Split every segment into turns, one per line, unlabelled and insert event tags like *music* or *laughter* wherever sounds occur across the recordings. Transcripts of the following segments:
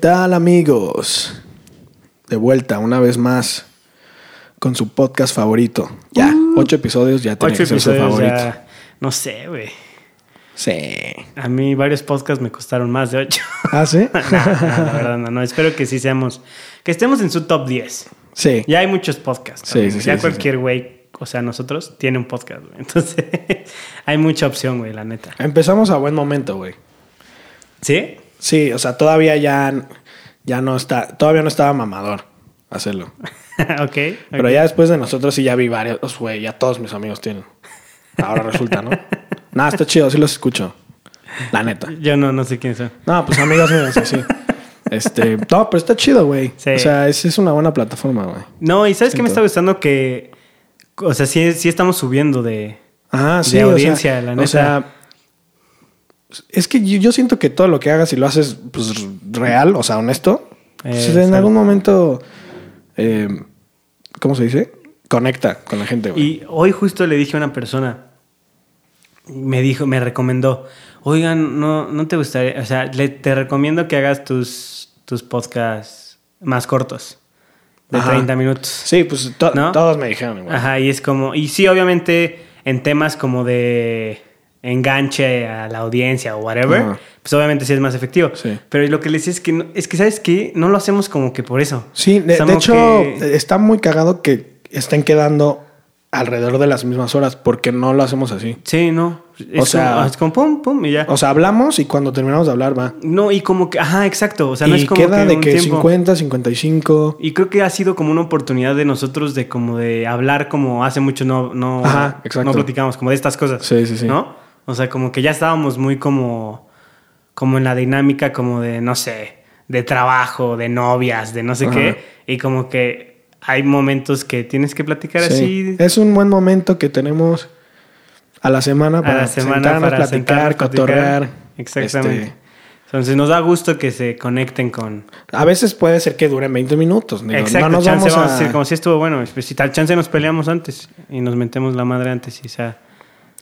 tal amigos? De vuelta una vez más con su podcast favorito. Ya, ocho episodios ya tiene
Uh. Ocho
que ser su
episodios
favorito.
ya. No sé, güey.
Sí.
A mí varios podcasts me costaron más de ocho.
¿Ah, sí? *laughs*
No, no, la verdad, no, no. Espero que sí seamos. Que estemos en su top 10.
sí.
Ya hay muchos podcasts.
Sí, sí, sí,
Ya
sí,
cualquier güey, o sea, nosotros, tiene un podcast, güey. Entonces, *laughs* hay mucha opción, güey, la neta.
Empezamos a buen momento, güey.
¿Sí?
Sí, o sea, todavía ya, ya no está, todavía no estaba mamador hacerlo. *laughs*
ok.
Pero ya después de nosotros sí ya vi varios, güey, ya todos mis amigos tienen. Ahora resulta, ¿no? *laughs* Nada, está chido, sí los escucho. La neta.
Yo no, no sé quién son.
No, pues amigos míos, así. Este, no, pero está chido, güey.
Sí.
O sea, es, es una buena plataforma, güey.
No, y ¿sabes qué me
Siento.
está gustando? Que, o sea, sí, sí estamos subiendo de... De
sí. o
audiencia,
sea,
la
O
neta.
sea, es que yo, yo siento que todo lo que hagas y lo haces pues, real, o sea, honesto, pues, en algún momento, eh, ¿cómo se dice? Conecta con la gente, güey.
Y hoy justo le dije a una persona, me dijo, me recomendó, oigan, no, no te gustaría, o sea, le- te recomiendo que hagas tus, tus podcasts más cortos, de
Ajá.
30 minutos.
Sí, pues to-
¿No?
todos me dijeron.
Ajá, y es como, y sí, obviamente en temas como de enganche a la audiencia o whatever,
Ajá.
pues obviamente sí es más efectivo.
Sí.
Pero lo que les decía es que, no- es que, ¿sabes qué? No lo hacemos como que por eso.
Sí, de, hecho,
que-
está muy cagado que estén quedando alrededor de las mismas horas porque no lo hacemos así.
Sí, no. Es,
O sea-
como, es como pum, pum, y ya.
O sea, hablamos y cuando terminamos de hablar va.
No, y como que, ajá, exacto. O sea,
y
no es como
queda
que
de
un
que
tiempo.
50, 55.
Y creo que ha sido como una oportunidad de nosotros de como de hablar como hace mucho no, no,
Ajá, exacto.
no platicamos, como de estas cosas.
Sí, sí, sí.
¿No? O sea, como que ya estábamos muy como, como en la dinámica como de, no sé, de trabajo, de novias, de no sé
Ajá.
qué. Y como que hay momentos que tienes que platicar
Sí.
así.
Es un buen momento que tenemos a la semana
a
para
la semana
sentarnos,
para
platicar, cotorrear.
Exactamente.
Este,
Entonces nos da gusto que se conecten con,
a veces puede ser que duren 20 minutos. digo,
Exacto,
no nos
chance,
vamos
vamos
a...
a decir como si estuvo bueno. Pues si tal chance nos peleamos antes y nos metemos la madre antes y sea.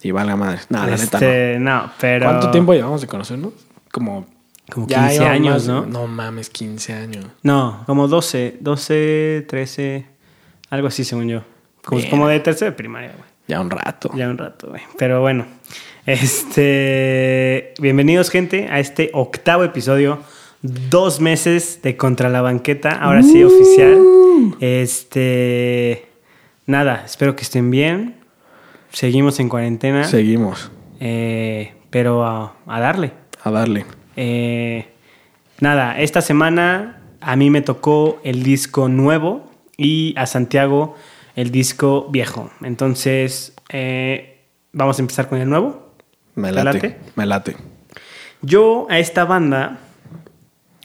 Y valga madre. No, la neta
este, no.
no.
pero.
¿Cuánto tiempo llevamos de conocernos? Como...
Como
ya
15
llevamos
años,
más-
¿no?
No mames, 15 años.
No, como 12, 12, 13, algo así según yo. Como, de tercera de primaria, güey.
Ya un rato.
Ya un rato, güey. Pero bueno. Este. Bienvenidos, gente, a este octavo episodio. Dos meses de Contra la Banqueta. Ahora sí,
Uh.
oficial. Este. Nada, espero que estén bien. Seguimos en cuarentena.
Seguimos
Eh, pero a, a darle.
a darle.
Eh, nada, esta semana a mí me tocó el disco nuevo y a Santiago el disco viejo. Entonces, eh, vamos a empezar con el nuevo.
Me
¿Te
late.
late?
Me late.
Yo a esta banda,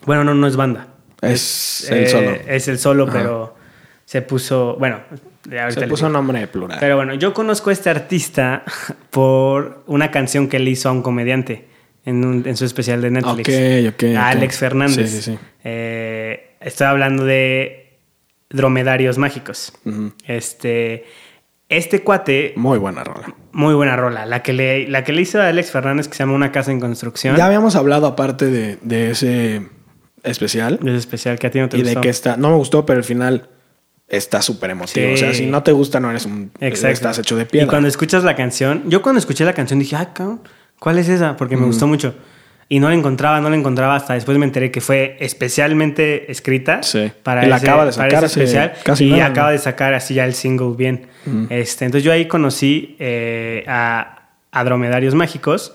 bueno, no, no es banda.
Es el solo.
Es el solo,
Ajá.
pero se puso, bueno,
Se puso
digo.
nombre plural.
Pero bueno, yo conozco a este artista *laughs* por una canción que le hizo a un comediante en, un- en su especial de Netflix.
Ok, ok,
A. Alex Fernández.
Sí, sí, sí.
Eh, estoy hablando de dromedarios mágicos. Este, este cuate,
Muy buena rola.
muy buena rola. La que, le, la que le hizo a Alex Fernández, que se llama Una casa en construcción.
Ya habíamos hablado aparte de, de ese especial
Es especial, que a ti no te
y de que está, no me gustó, pero al final está súper emotivo.
Sí.
O sea, si no te gusta, no eres un,
Exacto.
estás hecho de piedra.
Y cuando escuchas la canción, yo cuando escuché la canción dije, ah, cabrón, ¿cuál es esa? Porque me gustó mucho. Y no la encontraba, no la encontraba hasta después me enteré que fue especialmente escrita
Sí.
para,
Y la
ese,
acaba de
para
sacar
ese especial.
casi
y
nada,
acaba
¿no?
de sacar así ya el single bien. este, entonces yo ahí conocí eh, a, a Dromedarios Mágicos.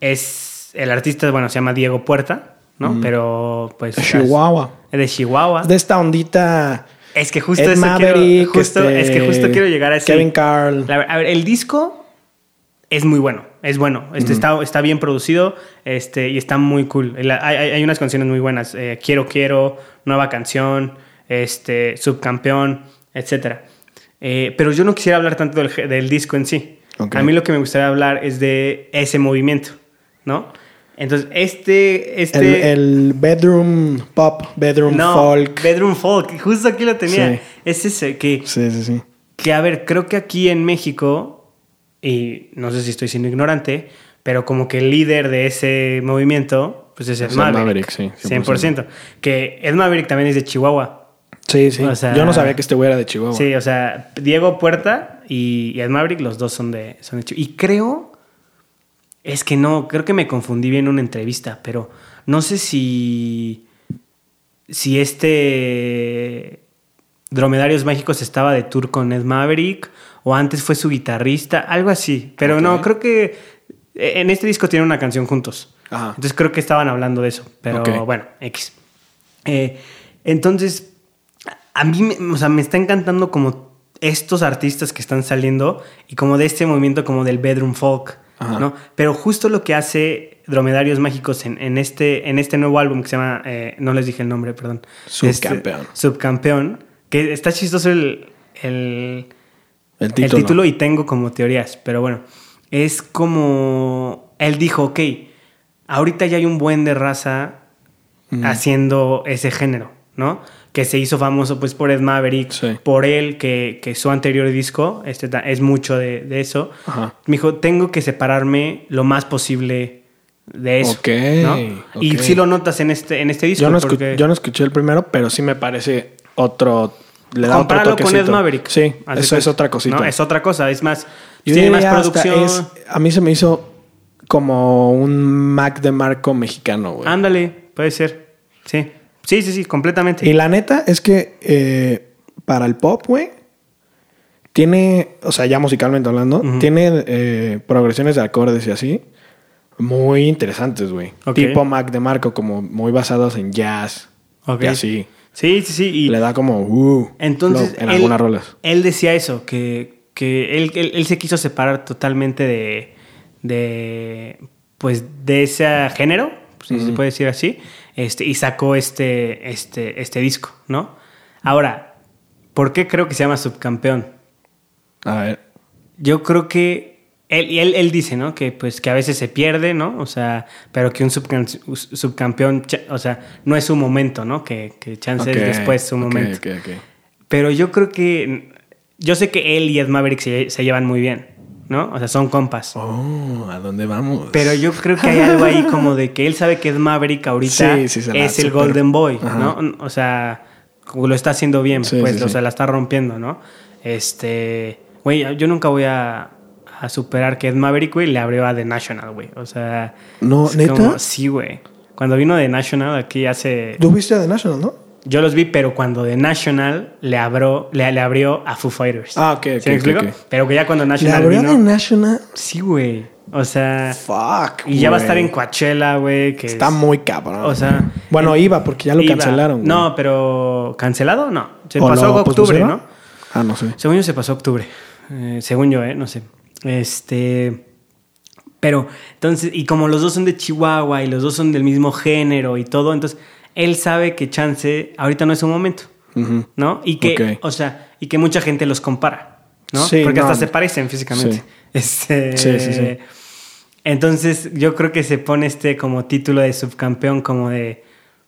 Es el artista, bueno, se llama Diego Puerta, ¿no? Pero pues...
De Chihuahua.
Es de Chihuahua.
De esta ondita.
Es que justo
Ed
eso
Maverick,
quiero, justo,
este,
es que justo quiero llegar a ese.
Kevin Carl.
A ver, el disco es muy bueno, es bueno. Este está, está bien producido, este, y está muy cool. Hay, hay- hay unas canciones muy buenas. eh, quiero, quiero, nueva canción, este, subcampeón, etcétera. Eh, pero yo no quisiera hablar tanto del, del disco en sí.
Ok.
A mí lo que me gustaría hablar es de ese movimiento, ¿no? Entonces, este,
El,
este,
el bedroom pop, bedroom
no,
folk.
Bedroom Folk, justo aquí lo tenía.
Sí.
Es ese que,
Sí, sí, sí.
que, a ver, creo que aquí en México, y no sé si estoy siendo ignorante, pero como que el líder de ese movimiento pues es Ed Maverick.
Maverick, sí,
100%.
100%.
Que Ed Maverick también es de Chihuahua.
Sí, sí.
O sea-
Yo no sabía que este güey era de Chihuahua.
Sí, o sea, Diego Puerta y, y Ed Maverick, los dos son de, son de Chihuahua. Y creo, es que no, creo que me confundí bien en una entrevista, pero no sé si, si este Dromedarios Mágicos estaba de tour con Ed Maverick o antes fue su guitarrista, algo así. Pero no, creo que en este disco tienen una canción juntos.
Ajá.
Entonces creo que estaban hablando de eso, pero bueno, X. Eh, entonces, a mí me, o sea, me está encantando como estos artistas que están saliendo y como de este movimiento como del bedroom folk,
Ajá.
¿no? Pero justo lo que hace Dromedarios Mágicos en, en este, en este nuevo álbum que se llama, eh, no les dije el nombre, perdón.
Subcampeón.
Este, Subcampeón, que está chistoso el, el,
El
el
título.
título y tengo como teorías, pero bueno, es como él dijo, ok, ahorita ya hay un buen de raza haciendo ese género, ¿no? Que se hizo famoso pues por Ed Maverick,
Sí.
por él, que, que su anterior disco este, es mucho de, de eso.
Ajá.
Me dijo, tengo que separarme lo más posible de eso.
Ok,
¿no? Y
ok.
sí lo notas en este, en este disco.
Yo no, escu-
porque-
yo no escuché el primero, pero sí me parece otro. Le da
Compáralo con Ed. Maverick.
Sí, eso es otra cosita.
No, es otra cosa. Es más,
Yo
tiene más producción.
es- a mí se me hizo como un Mac de Marco mexicano, güey.
Ándale, puede ser. Sí. Sí, sí, sí, completamente.
Y la neta es que eh, para el pop, güey, tiene, o sea, ya musicalmente hablando, tiene eh, progresiones de acordes y así muy interesantes, güey. Tipo Mac de Marco, como muy basados en jazz
Ok.
y así.
Sí, sí, sí. Y
Le da como, uh,
entonces,
en
él,
algunas rolas.
él decía eso, que, que él, él, él se quiso separar totalmente de, de pues, de ese género, si se puede decir así, este, y sacó este, este, este disco, ¿no? Ahora, ¿por qué creo que se llama Subcampeón?
A ver.
Yo creo que él, y él, él dice, ¿no? Que pues que a veces se pierde, ¿no? O sea, pero que un subcam- subcampeón, o sea, no es su momento, ¿no? Que, que chance es después su
ok,
momento.
ok, ok.
Pero yo creo que, yo sé que él y Ed Maverick se, se llevan muy bien, ¿no? O sea, son compas.
Oh, ¿a dónde vamos?
Pero yo creo que hay *laughs* algo ahí como de que él sabe que Ed Maverick ahorita
Sí, sí,
es el
super-
Golden Boy,
Ajá.
¿no? O sea, lo está haciendo bien,
Sí,
pues, o sea, la está rompiendo, ¿no? Este, güey, yo nunca voy a, a superar que Ed Maverick, güey, le abrió a The National, güey. O sea,
No,
es
¿neta?
como- sí, güey. Cuando vino The National aquí hace
¿Tú viste a The National, no?
Yo los vi, pero cuando The National le abrió, le, le abrió a Foo Fighters.
Ah, ok, ok,
¿Sí me
ok,
explico? Pero que ya cuando
¿Le
National
abrió a
vino...
The National?
Sí, güey. O sea...
Fuck,
Y ya va a estar en Coachella, güey.
Está
es-
muy cabrón.
O sea...
Bueno,
en-
iba porque ya lo
iba.
cancelaron. güey.
No, pero... ¿Cancelado? No. Se
¿O
pasó
lo
octubre? ¿no?
Ah, no sé.
Según yo se pasó octubre. Eh, según yo, ¿eh? No sé. Este... Pero, entonces... Y como los dos son de Chihuahua y los dos son del mismo género y todo, entonces... Él sabe que chance ahorita no es su momento. ¿no? Y que, o sea, y que mucha gente los compara, ¿no?
Sí,
Porque
no,
hasta se parecen físicamente.
Sí. *laughs*
Este,
Sí, sí, sí.
Entonces, yo creo que se pone este como título de subcampeón, como de,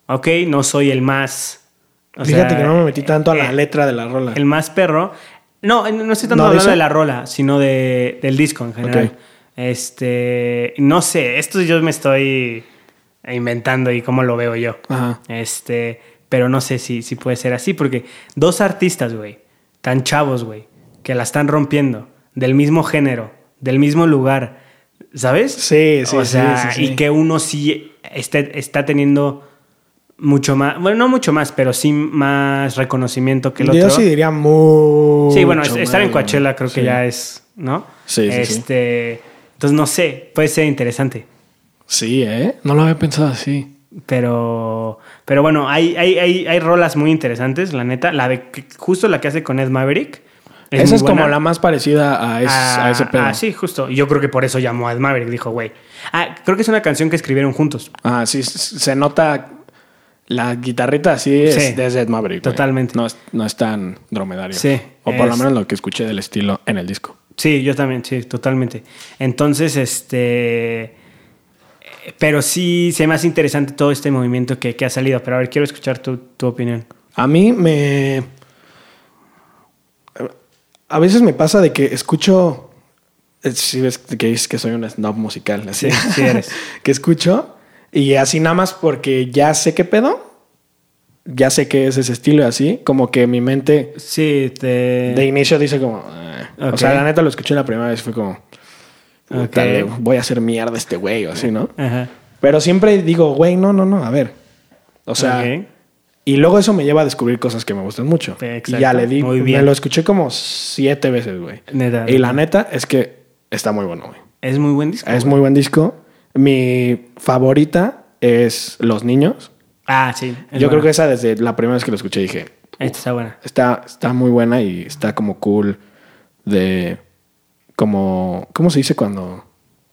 ok, no soy el más. o
Fíjate
sea,
que no me metí tanto a la
eh,
letra de la rola.
El más perro. No, no estoy tanto
¿No
hablando
dice?
de la rola, sino de, del disco en general. Este, no sé, esto yo me estoy inventando y cómo lo veo yo.
Ajá.
Este, pero no sé si, si puede ser así, porque dos artistas, güey, tan chavos, güey, que la están rompiendo, del mismo género, del mismo lugar, ¿sabes?
Sí, sí,
o sea,
sí, sí.
Y que uno sí esté- está teniendo mucho más, bueno, no mucho más, pero sí más reconocimiento que el
Yo
otro.
sí diría muy.
Sí, bueno, es- estar en Coachella creo que ya es, ¿no?
Sí, sí, sí.
este, Entonces, no sé, puede ser interesante.
Sí, ¿eh? No lo había pensado así.
Pero, pero bueno, hay, hay, hay, hay rolas muy interesantes, la neta. La de justo la que hace con Ed Maverick.
Esa es como la más parecida a, es- a ese pedo.
Ah, sí, justo. Yo creo que por eso llamó a Ed Maverick. Dijo, güey. Ah, creo que es una canción que escribieron juntos.
Ah, sí, se nota la guitarrita así es
Sí,
de Ed Maverick.
totalmente.
No es, no es tan dromedario.
Sí,
O por lo menos lo que escuché del estilo en el disco.
Sí, yo también, sí, totalmente. Entonces, este. Pero sí se me hace interesante todo este movimiento que, que ha salido. Pero a ver, quiero escuchar tu, tu opinión.
A mí me. A veces me pasa de que escucho. eh, Si ves que dices que soy un snob musical, así.
Sí, sí eres. *laughs*
que escucho Y así nada más porque ya sé qué pedo. Ya sé que es ese estilo y así. Como que mi mente
Sí, te...
de inicio dice como... eh.
Ok.
O sea, la neta lo escuché la primera vez. Fue como... puta,
Ok.
le voy a hacer mierda este güey o así, ¿no?
Ajá.
Pero siempre digo, güey, no, no, no, a ver. O sea, y luego eso me lleva a descubrir cosas que me gustan mucho.
Exacto.
Y ya le di,
Muy
me
bien.
lo escuché como siete veces, güey.
Neta.
Y la neta es que está muy bueno, güey.
Es muy buen disco.
Es muy buen disco. Mi favorita es Los Niños.
Ah, sí.
Yo creo que esa desde la primera vez que lo escuché dije,
Esta está buena.
está, está muy buena y está como cool de... Como... ¿Cómo se dice cuando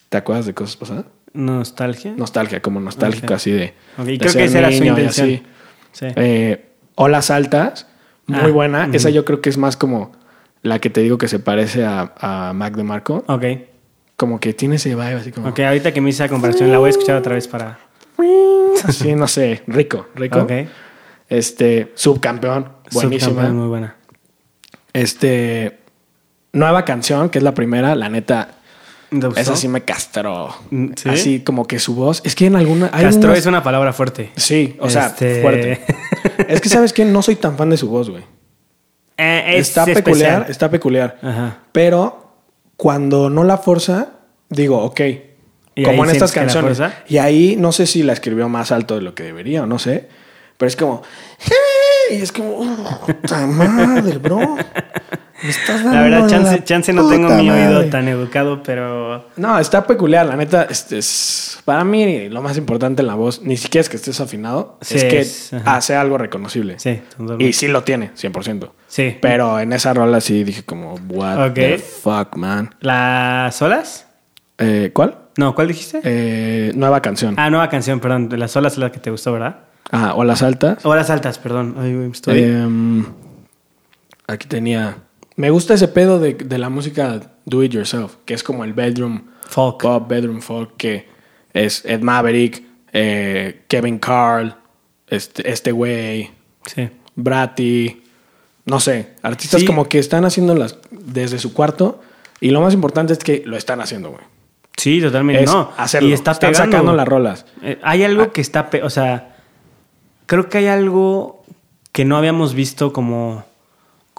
te acuerdas de cosas pasadas?
Nostalgia.
Nostalgia, como nostálgico así de...
Ok,
de
creo
ser
que esa era su
y
intención.
así.
Sí.
Eh, Olas Altas, muy
Ah,
buena. Esa yo creo que es más como la que te digo que se parece a, a Mac de Marco.
Ok.
Como que tiene ese vibe así como...
Ok, ahorita que me hice esa comparación, la voy a escuchar otra vez para. *laughs*
Así, no sé, rico, rico.
Ok.
Este, subcampeón, buenísima.
Subcampeón, muy buena.
Este, nueva canción, que es la primera, la neta, esa sí me castró.
Mm, ¿sí?
Así como que su voz, es que en alguna... hay
Castro
unas-
es una palabra fuerte.
Sí, o sea,
Este-
fuerte. es que, ¿sabes qué? No soy tan fan de su voz, güey.
Eh, es
Está
especial.
peculiar, está peculiar.
Ajá.
Pero cuando no la forza, digo, ok.
¿Y
como en estas
que
canciones. Y ahí no sé si la escribió más alto de lo que debería o no sé. Pero es como. "Hey", Y es como. "Oh, ¡Puta madre, bro! Me estás dando
La verdad, chance,
la
chance no tengo mi oído
madre".
tan educado, pero.
No, está peculiar. La neta, este es. Para mí, lo más importante en la voz, ni siquiera es que estés afinado,
Sí,
es que
es,
hace algo reconocible.
Sí, totalmente.
Y sí lo tiene, 100%.
Sí.
Pero en esa rola sí dije como, what
Ok.
the fuck, man.
¿Las olas?
Eh, ¿Cuál?
No, ¿cuál dijiste?
Eh, nueva canción. Ah.
Ah, nueva canción, perdón. De las olas es la que te gustó, ¿verdad?
o las altas.
Olas altas, perdón. Ay, güey, estoy.
Em, aquí tenía. Me gusta ese pedo de, de la música do it yourself, que es como el bedroom
Folk.
pop, bedroom folk, que es Ed Maverick, eh, Kevin Carl, este este güey,
Sí.
Bratty, no sé, artistas
Sí.
como que están haciendo las desde su cuarto y lo más importante es que lo están haciendo, güey.
Sí, totalmente.
Es
no.
hacerlo.
Y está
están
pegando.
sacando las rolas.
Eh, hay algo que está, o sea, creo que hay algo que no habíamos visto como,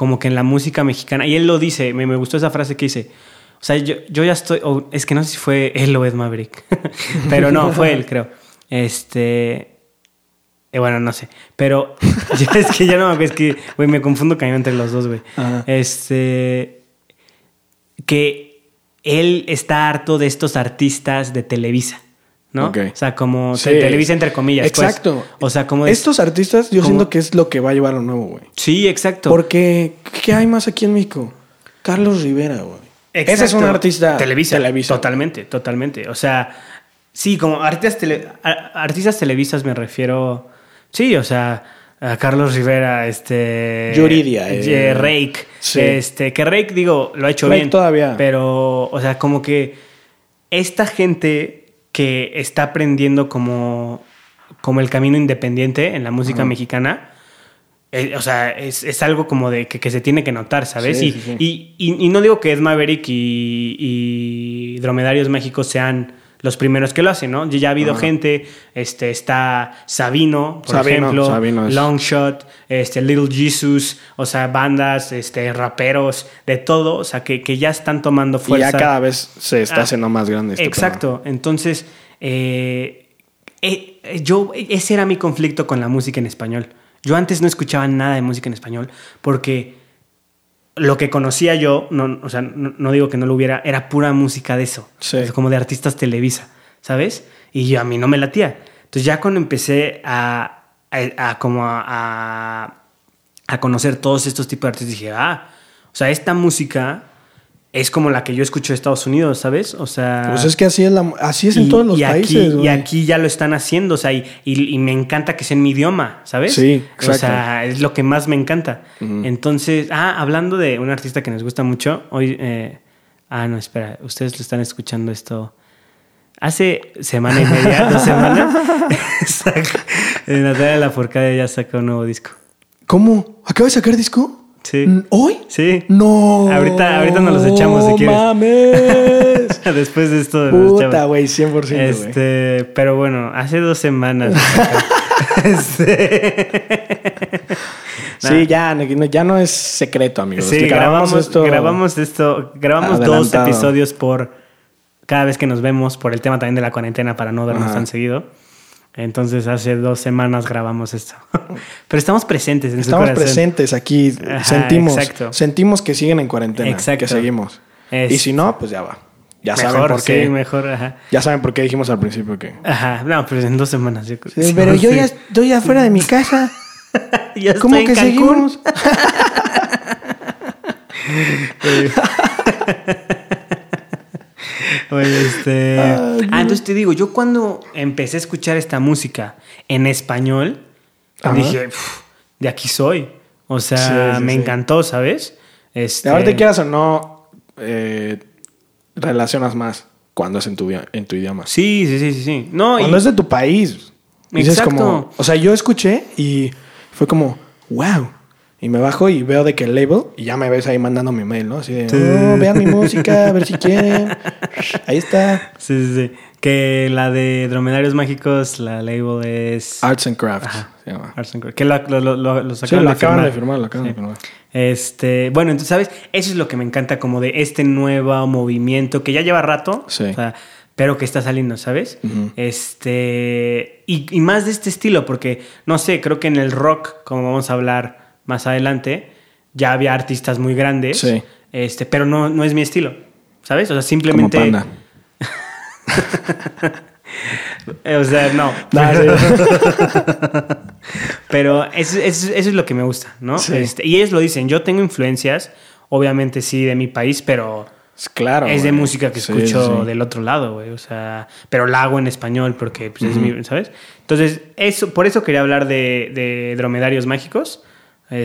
como que en la música mexicana. Y él lo dice, me, me gustó esa frase que dice. O sea, yo, yo ya estoy, es que no sé si fue él o Ed Maverick, *laughs* pero no, fue él, creo. Este, eh, bueno, no sé, pero *laughs* es que ya no me es que, güey, me confundo cañón entre los dos, güey. Este, que él está harto de estos artistas de Televisa, ¿no? O sea, como
Sí.
te- Televisa entre comillas. pues.
Exacto.
O sea, como
Estos artistas yo siento que es lo que va a llevar a lo nuevo, güey.
Sí, exacto.
Porque, ¿qué hay más aquí en México? Carlos Rivera, güey. Ese es un artista
Televisa.
Televisa.
Totalmente, totalmente. O sea, sí, como artistas, tele- artistas televisas me refiero. Sí, o sea, a Carlos Rivera, este.
Yuridia, eh.
eh, Rake.
Sí.
Este, que Rake, digo, lo ha hecho
Rake
bien.
todavía.
Pero, o sea, como que esta gente que está aprendiendo como, como el camino independiente en la música mexicana. eh, o sea, es, es algo como de que, que se tiene que notar, ¿sabes?
Sí,
y,
sí, sí.
y- y- y no digo que Ed Maverick y, y Dromedarios Mágicos sean los primeros que lo hacen, ¿no? Ya ha habido
Ajá.
gente, este, está Sabino, por
Sabino,
ejemplo,
Sabino es-
Longshot, este, Little Jesus, o sea, bandas, este, raperos, de todo, o sea, que, que ya están tomando
Y
fuerza.
ya cada vez se está
Ah,
haciendo más grande. este
Exacto. Entonces, eh, eh, eh, yo, ese era mi conflicto con la música en español. Yo antes no escuchaba nada de música en español porque lo que conocía yo, no, o sea, no, no digo que no lo hubiera, era pura música de eso.
Sí.
O sea, como de artistas Televisa, ¿sabes? Y yo, a mí no me latía. Entonces ya cuando empecé a, a, a como a, a, a conocer todos estos tipos de artistas, dije, ah, o sea, esta música es como la que yo escucho de Estados Unidos, ¿sabes? O sea...
Pues es que así es, la, así es en todos los
y aquí,
países, güey.
Y aquí ya lo están haciendo, o sea, y, y- me encanta que sea en mi idioma, ¿sabes?
Sí,
O
exacto.
sea, es lo que más me encanta. Entonces, ah, hablando de un artista que nos gusta mucho, hoy, eh, ah, no, espera, ustedes lo están escuchando esto. Hace semana y media, *laughs* dos semanas, *laughs* Natalia Lafourcade ya sacó un nuevo disco.
¿Cómo? ¿Acaba de sacar disco?
Sí.
¿Hoy?
Sí.
No.
Ahorita, ahorita nos los echamos si quieres.
mames. *laughs*
Después de esto
Puta, güey, 100%, güey.
Este, pero bueno, hace dos semanas. *laughs* este,
Sí, ya, no- ya no es secreto, amigos.
sí,
Que
grabamos,
esto.
grabamos esto, grabamos dos episodios por cada vez que nos vemos por el tema también de la cuarentena para no vernos
Ajá.
tan seguido. Entonces hace dos semanas grabamos esto. *laughs* Pero estamos presentes en
Estamos presentes aquí.
Ajá,
sentimos.
exacto.
Sentimos que siguen en cuarentena.
Exacto.
Que seguimos.
Es-
Y si no, pues ya va. Ya saben
mejor,
por qué.
sí, mejor, ajá.
Ya saben por qué dijimos al principio que.
Ajá, no, pero en dos semanas. Yo.
Sí, pero yo ya estoy afuera de mi casa. *laughs*
Ya
¿Cómo
estoy
que
en Cancún.
seguimos? *laughs*
Oye, este.
Ay, *laughs*
ah, entonces te digo, yo cuando empecé a escuchar esta música en español,
Ajá.
dije, "Uf, de aquí soy. O sea,
Sí, sí,
me
sí.
encantó, ¿sabes? Este,
Ahorita quieras o no, eh, relacionas más cuando es en tu, en tu idioma.
Sí, sí, sí, sí, sí. No, y-
Cuando es de tu país. Dices
Exacto.
como. O sea, yo escuché y fue como, wow. Y me bajo y veo de que el label, y ya me ves ahí mandando mi mail, ¿no? Así de, oh, vean mi *laughs* música, a ver si quieren. *laughs* Ahí está.
Sí, sí, sí. Que la de Dromedarios Mágicos, la label es.
Arts and Crafts.
Ajá.
se llama.
Arts and Crafts. Que lo, lo, lo, lo-
Sí,
acaban
lo
de
acaban
firmar.
de firmar, lo acaban de
Sí.
firmar.
Este, bueno, entonces, ¿sabes? Eso es lo que me encanta como de este nuevo movimiento que ya lleva rato,
Sí.
o sea, pero que está saliendo, ¿sabes? Este, y, y más de este estilo, porque, no sé, creo que en el rock, como vamos a hablar más adelante, ya había artistas muy grandes,
Sí.
este, pero no, no es mi estilo, ¿sabes? O sea,
Como
simplemente...
panda.
Eh, *laughs* O sea, no. *laughs* *laughs* Pero eso, eso- eso es lo que me gusta, ¿no?
Sí.
Este, y ellos lo dicen, yo tengo influencias, obviamente sí, de mi país, pero
Claro.
es de
güey.
música que
Sí,
escucho
sí,
del otro lado, güey. O sea, pero la hago en español porque pues, es mi, ¿sabes? Entonces, eso, por eso quería hablar de, de dromedarios mágicos.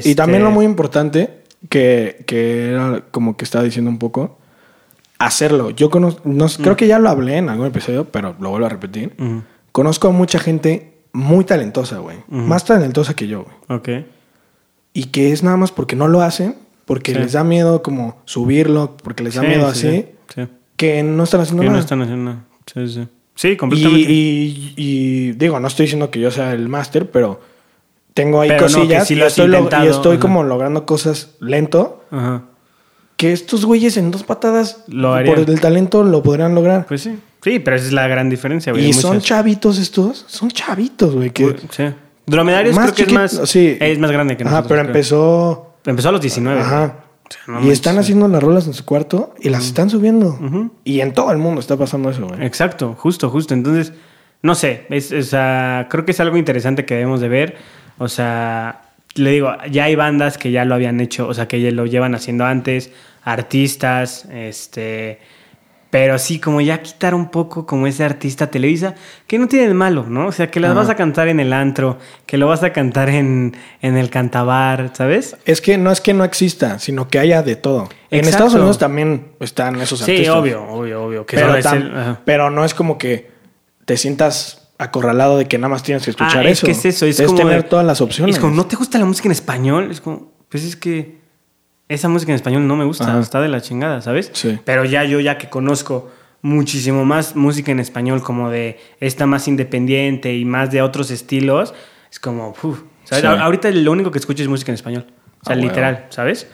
Y también
Este,
lo muy importante, que, que era como que estaba diciendo un poco, hacerlo. Yo conozco, no sé, creo que ya lo hablé en algún episodio, pero lo vuelvo a repetir.
Ujú.
Conozco a mucha gente muy talentosa, güey. Más talentosa que yo, güey.
Ok.
Y que es nada más porque no lo hacen, porque
Sí.
les da miedo como subirlo, porque les da
Sí,
miedo
sí,
así,
sí. Sí.
que no están haciendo
Que no
nada.
están haciendo nada. Sí, sí. Sí,
y,
completamente.
y- y digo, no estoy diciendo que yo sea el máster, pero tengo ahí
Pero no,
cosillas
sí
y estoy, y
ajá.
como logrando cosas lento.
Ajá.
Que estos güeyes en dos patadas,
Lo
por el talento, lo podrían lograr.
Pues sí. Sí, pero esa es la gran diferencia, güey.
y son chavitos estos, son chavitos, güey. Que
Sí. Dromedarios creo que es más,
sí.
es más grande que
Ajá,
nosotros.
pero
creo.
empezó.
Empezó a los 19.
Ajá.
güey. O sea, no
y están
sí.
haciendo las rolas en su cuarto y las están subiendo.
Ujú.
Y en todo el mundo está pasando eso, güey.
Exacto, justo, justo. Entonces, no sé, es, creo que es algo interesante que debemos de ver. O sea, le digo, ya hay bandas que ya lo habían hecho, o sea, que ya lo llevan haciendo antes, artistas, este... Pero sí, como ya quitar un poco como ese artista Televisa, que no tiene de malo, ¿no? O sea, que las
Ajá.
vas a cantar en el antro, que lo vas a cantar en, en el cantabar, ¿sabes?
Es que no es que no exista, sino que haya de todo. En. Estados Unidos también están esos
Sí,
artistas.
obvio, obvio, obvio. Que
Pero,
el- ajá.
pero no es como que te sientas acorralado de que nada más tienes que escuchar
Ah, es
eso.
que es eso, es, como
tener
de-
todas las opciones.
Es como, ¿no te gusta la música en español? Es como, pues es que esa música en español no me gusta,
Ajá.
está de la chingada, ¿sabes?
Sí.
Pero ya yo, ya que conozco muchísimo más música en español, como de esta más independiente y más de otros estilos, es como, uf, ¿sabes?
Sí.
Ahorita lo único que escucho es música en español. O sea,
Ah,
literal, ¿sabes?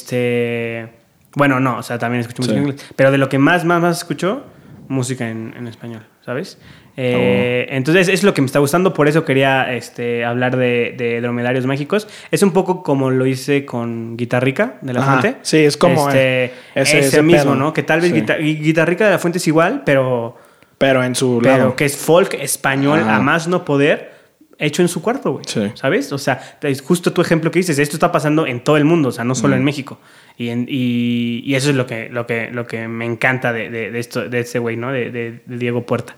Este. Bueno, no, o sea, también escucho música
Sí.
en inglés. Pero de lo que más, más, más escucho, música en, en español, ¿sabes? Eh, Entonces, es lo que me está gustando. Por eso quería este, hablar de, de dromedarios mágicos. Es un poco como lo hice con Guitarrica de la
Ajá,
Fuente.
sí, es como
Este,
ese-
ese,
ese
mismo. ¿no? Que tal vez
Sí.
Guita- Gui- Guitarrica de la Fuente es igual, pero,
Pero en su
pero
lado.
que es folk español
Ajá.
a más no poder. Hecho en su cuarto, güey.
Sí.
¿Sabes? O sea, es justo tu ejemplo que dices. Esto está pasando en todo el mundo, o sea, no solo en México. Y, en- y, y eso es lo que, lo que, lo que me encanta de, de, de esto, de ese güey, ¿no? De, de- de Diego Puerta.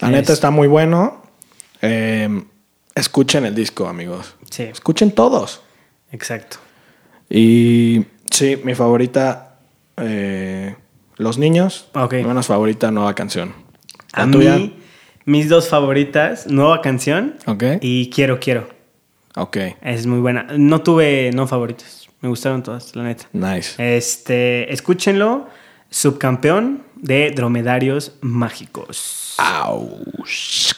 La neta
Es-
está muy bueno. Eh, escuchen el disco, amigos.
Sí,
Escuchen todos.
exacto.
Y sí, mi favorita, eh, Los Niños.
Ok.
Mi menos favorita, Nueva Canción. La
A
tuya.
mí, mis dos favoritas, Nueva Canción
Ok.
y Quiero, Quiero.
Ok.
Es muy buena. No tuve no favoritos. Me gustaron todas, la neta.
Nice.
Este, escúchenlo. Subcampeón de dromedarios mágicos.
Ouch.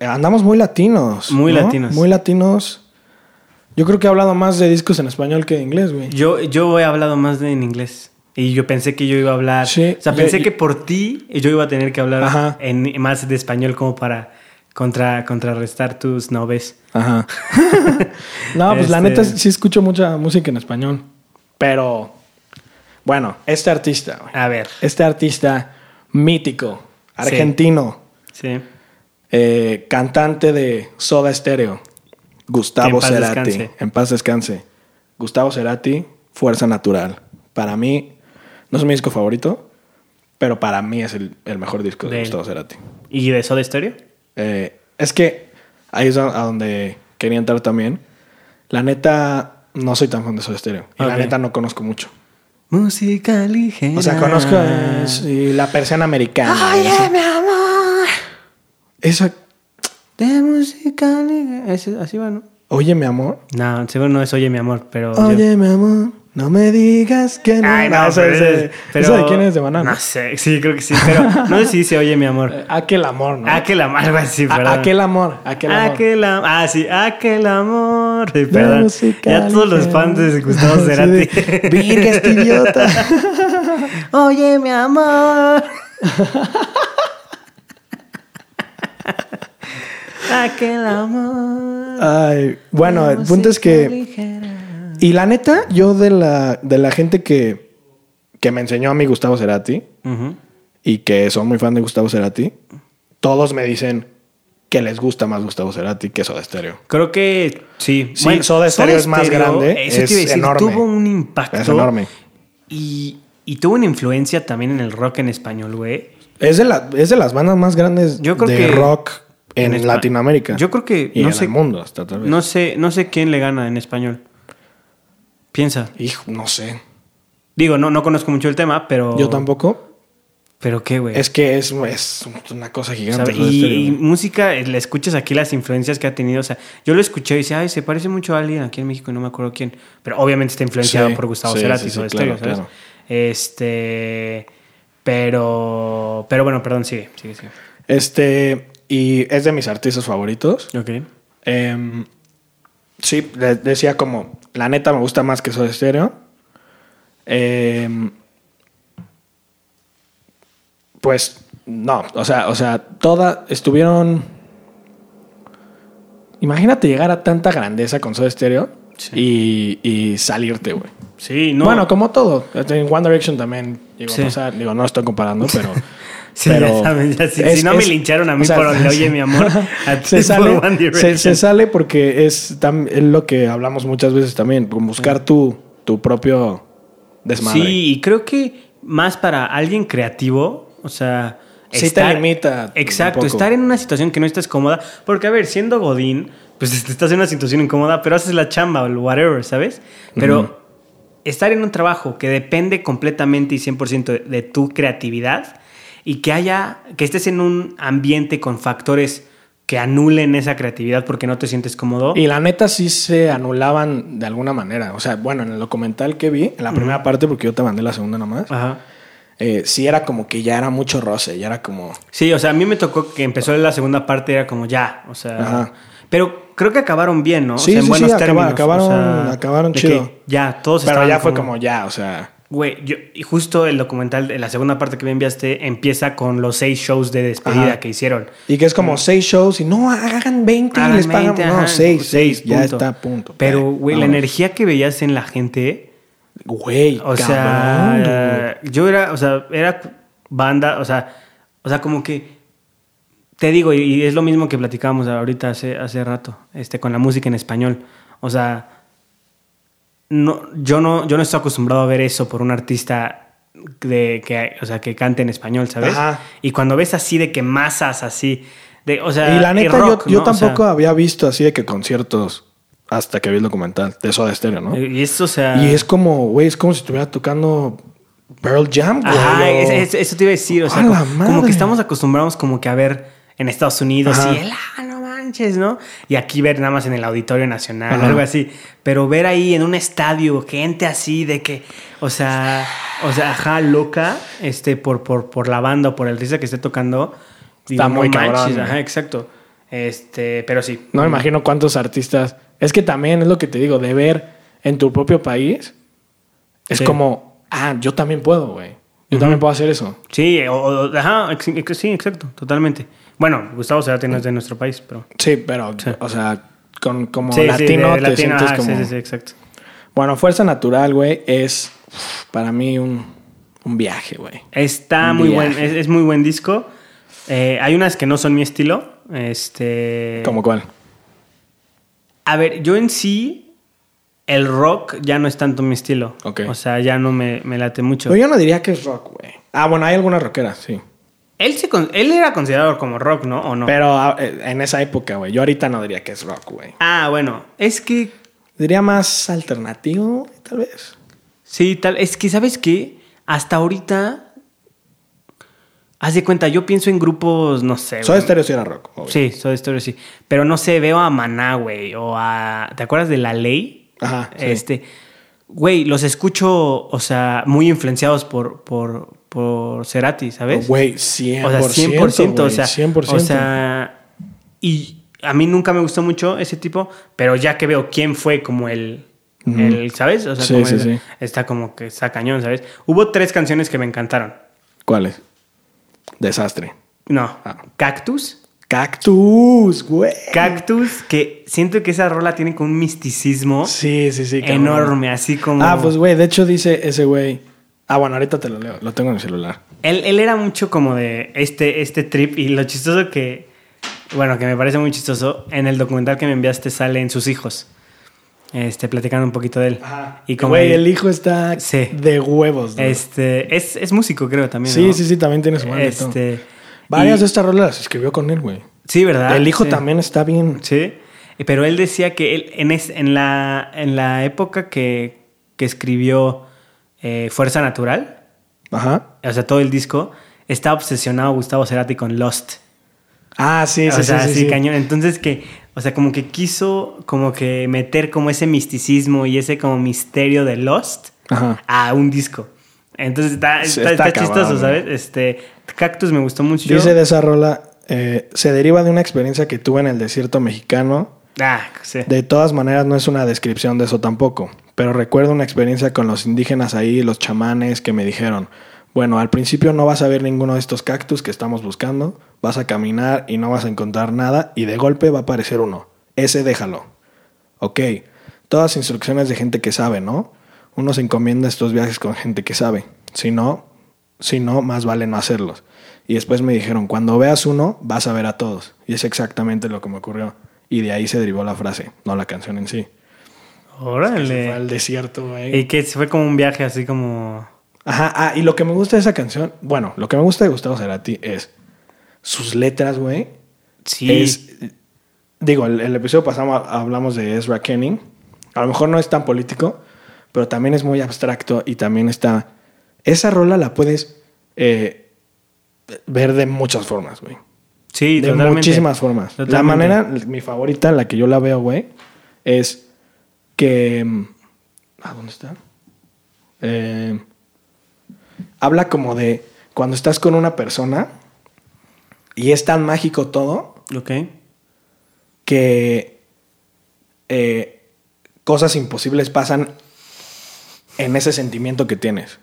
Andamos muy latinos.
Muy
¿no?
latinos.
Muy latinos. Yo creo que he hablado más de discos en español que de inglés, güey.
Yo, yo he hablado más de en inglés. Y yo pensé que yo iba a hablar.
Sí,
o sea, pensé
yo-
que por ti yo iba a tener que hablar en más de español como para contra, contrarrestar tus noves.
Ajá. *laughs* no, pues la
Este-
neta sí escucho mucha música en español. Pero, bueno, este artista.
A ver.
Este artista mítico, argentino,
Sí.
eh, cantante de Soda Stereo, Gustavo
en paz
Cerati.
descanse.
En paz descanse. Gustavo Cerati, Fuerza Natural. Para mí, no es mi disco favorito, pero para mí es el, el mejor disco de,
De.
Gustavo Cerati.
¿Y de Soda Stereo?
Eh, es que ahí es a donde quería entrar también. La neta, no soy tan fan de Soda Stereo. Y la neta no conozco mucho.
Música ligera.
O sea, conozco eh, sí, la persiana americana. así.
mi amor.
Esa,
De música ligera. Así va, ¿no?
oye, mi amor.
No, seguro no es Oye mi amor, pero. yo-
Oye, mi amor, no me digas que no.
Ay, no,
esa-
pero, pero-
¿esa de quién es? ¿De Banana?
No sé, sí, creo que sí, pero no sé si dice Oye mi amor. *laughs*
Aquel amor, ¿no?
Aquel amor, algo así,
A-
perdón.
aquel amor, aquel amor.
Aquel am- Ah, sí, aquel amor. Sí, perdón. Ya todos los fans de Gustavo *laughs*
Sí,
Cerati.
de, Virga, este idiota. *laughs*
Oye, mi amor. aquel amor.
Ay, bueno, el punto es que... Y la neta, yo de la, de la gente que, que me enseñó a mí Gustavo Cerati y que son muy fan de Gustavo Cerati, todos me dicen que les gusta más Gustavo Cerati que Soda Stereo.
Creo que sí.
Sí, Soda Stereo es más grande,
Eso te
es
iba a decir,
enorme.
tuvo un impacto.
Es enorme.
Y, y tuvo una influencia también en el rock en español, güey.
Es de, la, es de las bandas más grandes
Yo creo
de
que
rock en, Latinoamérica.
Yo creo que
Y
no
en
sé,
el mundo hasta tal vez.
no sé, no sé quién le gana en español. Piensa.
Hijo, no sé.
Digo, no, no conozco mucho el tema, pero.
Yo tampoco.
Pero qué, güey.
Es que es, es una cosa gigante.
Y,
Stereo.
y música, eh, le escuchas aquí las influencias que ha tenido. O sea, yo lo escuché y dice, ay, se parece mucho a alguien aquí en México y no me acuerdo quién. Pero obviamente está influenciado
Sí,
por Gustavo
sí,
Cerati
sí, claro,
Stereo, ¿sabes?
claro.
Este. Pero. Pero bueno, perdón, sigue, sigue, sigue.
Este, y es de mis artistas favoritos.
Ok.
Em, sí, decía como, la neta me gusta más que Soda Stereo. Em, pues no, o sea, o sea, todas estuvieron. Imagínate llegar a tanta grandeza con Soda Stereo y, y salirte, güey.
Sí, no.
Bueno, como todo. En One Direction también llegó
Sí.
a pasar. Digo, no estoy comparando, *laughs* pero.
Sí,
pero
ya saben, ya, si,
es-
si no me lincharon a mí
o sea,
por *laughs* el oye mi amor, *laughs* a ti
se sale, se, sale porque es, tam- es lo que hablamos muchas veces también, con buscar tu, tu propio desmadre.
Sí, y creo que más para alguien creativo, o sea...
Sí te limita
Exacto, estar en una situación que no estás cómoda. Porque, a ver, siendo Godín, pues estás en una situación incómoda, pero haces la chamba o whatever, ¿sabes? Pero estar en un trabajo que depende completamente y 100% de, de tu creatividad y que haya, que estés en un ambiente con factores que anulen esa creatividad porque no te sientes cómodo.
Y la neta sí se anulaban de alguna manera. O sea, bueno, en el documental que vi, en la primera parte, porque yo te mandé la segunda nomás,
Ajá.
eh, sí era como que ya era mucho roce, ya era como...
Sí, o sea, a mí me tocó que empezó la segunda parte, era como ya, o sea.
Ajá.
Pero creo que acabaron bien, ¿no? O
Sí,
sea, en
sí,
buenos
sí, acaba-
términos.
acabaron-
o sea,
acabaron chido.
Ya, todos
Pero ya fue como ya, o sea...
Güey, yo, y justo el documental, la segunda parte que me enviaste, empieza con los seis shows de despedida
Ajá.
que hicieron.
Y que es como seis shows y no, hagan 20 y
Hagan
pagan.
20,
No, seis, seis, ya está a punto.
Pero, güey, la energía que veías en la gente,
Güey,
o
cabrón,
sea, yo era, o sea, era banda, o sea, o sea, como que te digo, y, y es lo mismo que platicábamos ahorita hace, hace rato, este, con la música en español. O sea, no, yo no, yo no estoy acostumbrado a ver eso por un artista de que, o sea, que cante en español, ¿sabes?
Ajá.
Y cuando ves así de que masas así, de, o sea,
Y la neta,
rock,
yo, yo
¿no? O sea,
tampoco había visto así de que conciertos hasta que vi el documental de Soda Stereo, ¿no?
y eso, o sea,
Y es como, güey, es como si estuviera tocando Pearl Jam, güey.
Ajá,
o-
eso te iba a decir. O sea,
¡A la
como, que estamos acostumbrados como que a ver en Estados Unidos
Ajá.
y el, ah, no manches, ¿no? Y aquí ver nada más en el Auditorio Nacional,
Ajá.
algo así. Pero ver ahí en un estadio gente así de que, o sea, o sea, ajá, loca, este, por, por, por la banda o por el risa que esté tocando.
Está muy cabrón, güey.
Ajá, exacto. Este, pero sí.
No me imagino cuántos artistas. Es que también es lo que te digo, de ver en tu propio país. Es
Sí.
como, ah, yo también puedo, güey. Yo también puedo hacer eso.
Sí, o- o- ajá, sí, exacto, totalmente. Bueno, Gustavo Cerati no es de nuestro país, pero...
Sí, pero,
Sí.
o sea, con, como
Sí, sí,
latino
de
te
latino,
sientes
ajá,
como.
Sí, sí, sí, exacto.
Bueno, Fuerza Natural, güey, es para mí un, un viaje, güey.
Está
Un
muy
viaje.
buen, es, es muy buen disco. Eh, hay unas que no son mi estilo. Este.
¿Como cuál?
A ver, yo en sí, el rock ya no es tanto mi estilo.
Ok.
O sea, ya no me, me late mucho.
Pero yo no diría que es rock, güey. Ah, bueno, hay algunas rockeras, sí.
Él, se con- él era considerado como rock, ¿no? ¿O no?
Pero ah, eh, en esa época, güey. Yo ahorita no diría que es rock, güey.
Ah, bueno. Es que.
Diría más alternativo, tal vez.
Sí, tal. Es que, ¿sabes qué? Hasta ahorita. Haz de cuenta, yo pienso en grupos, no sé.
Soy. Stereo sí era rock, obvio.
Sí, Soda Stereo sí. Pero no sé, veo a Maná, güey. O a. ¿Te acuerdas de La Ley?
Ajá, sí.
Este. Güey, los escucho, o sea, muy influenciados por, por, por Cerati, ¿sabes?
Güey, 100%.
o sea, 100%. o sea,
100%.
O sea. Y a mí nunca me gustó mucho ese tipo, pero ya que veo quién fue como el. el ¿Sabes? O sea,
Sí,
como
sí,
el-
sí.
está como que está cañón, ¿sabes? Hubo tres canciones que me encantaron.
¿Cuáles? Desastre.
No.
Ah.
Cactus.
Cactus, güey.
Cactus, que siento que esa rola tiene como un misticismo
Sí, sí, sí. cabrón.
enorme, así como...
Ah, pues, güey, de hecho dice ese güey. Ah, bueno, ahorita te lo leo. Lo tengo en el celular.
Él, él era mucho como de este, este trip y lo chistoso que, bueno, que me parece muy chistoso, en el documental que me enviaste salen sus hijos, este, platicando un poquito de él.
Y
como
güey, el hijo está
Sí.
de huevos. ¿no?
este, es, es músico creo también.
sí,
¿no?
sí, sí, también tiene su banda.
Este,
Varias
y-
de estas rolas las escribió con él, güey.
Sí, ¿verdad?
el hijo
Sí.
también está bien.
Sí, pero él decía que él, en, es- en, la, en la época que, que escribió eh, Fuerza Natural,
Ajá.
o sea, todo el disco, está obsesionado Gustavo Cerati con Lost.
Ah, sí, sí,
o sea,
sí, sí,
así
sí.
cañón. Entonces que, o sea, como que quiso como que meter como ese misticismo y ese como misterio de Lost
Ajá.
a un disco. Entonces está,
Sí,
está,
está
está
cabrón,
chistoso. ¿sabes? Este, Cactus me gustó mucho.
Dice de esa rola, eh, se deriva de una experiencia que tuve en el desierto mexicano.
Ah, sí.
De todas maneras, no es una descripción de eso tampoco. Pero recuerdo una experiencia con los indígenas ahí, los chamanes, que me dijeron, bueno, al principio no vas a ver ninguno de estos cactus que estamos buscando, vas a caminar y no vas a encontrar nada y de golpe va a aparecer uno. Ese déjalo. Ok, todas instrucciones de gente que sabe, ¿no? Uno se encomienda estos viajes con gente que sabe. Si no, si no, más vale no hacerlos. Y después me dijeron, cuando veas uno, vas a ver a todos. Y es exactamente lo que me ocurrió. Y de ahí se derivó la frase, no la canción en sí. Se
Órale.
fue al desierto, güey.
Y que fue como un viaje así como...
Ajá, ah, y lo que me gusta de esa canción, bueno, lo que me gusta de Gustavo Cerati es sus letras, güey.
Sí.
Es, digo, el, el episodio pasado hablamos de Ezra Kenning. A lo mejor no es tan político, pero también es muy abstracto y también está... Esa rola la puedes eh, ver de muchas formas, güey.
sí,
de
totalmente.
muchísimas formas. La manera, mi favorita, la que yo la veo, güey, es que... mm, ¿Ah, dónde está? Eh, habla como de cuando estás con una persona y es tan mágico todo
Ok.
que eh, cosas imposibles pasan en ese sentimiento que tienes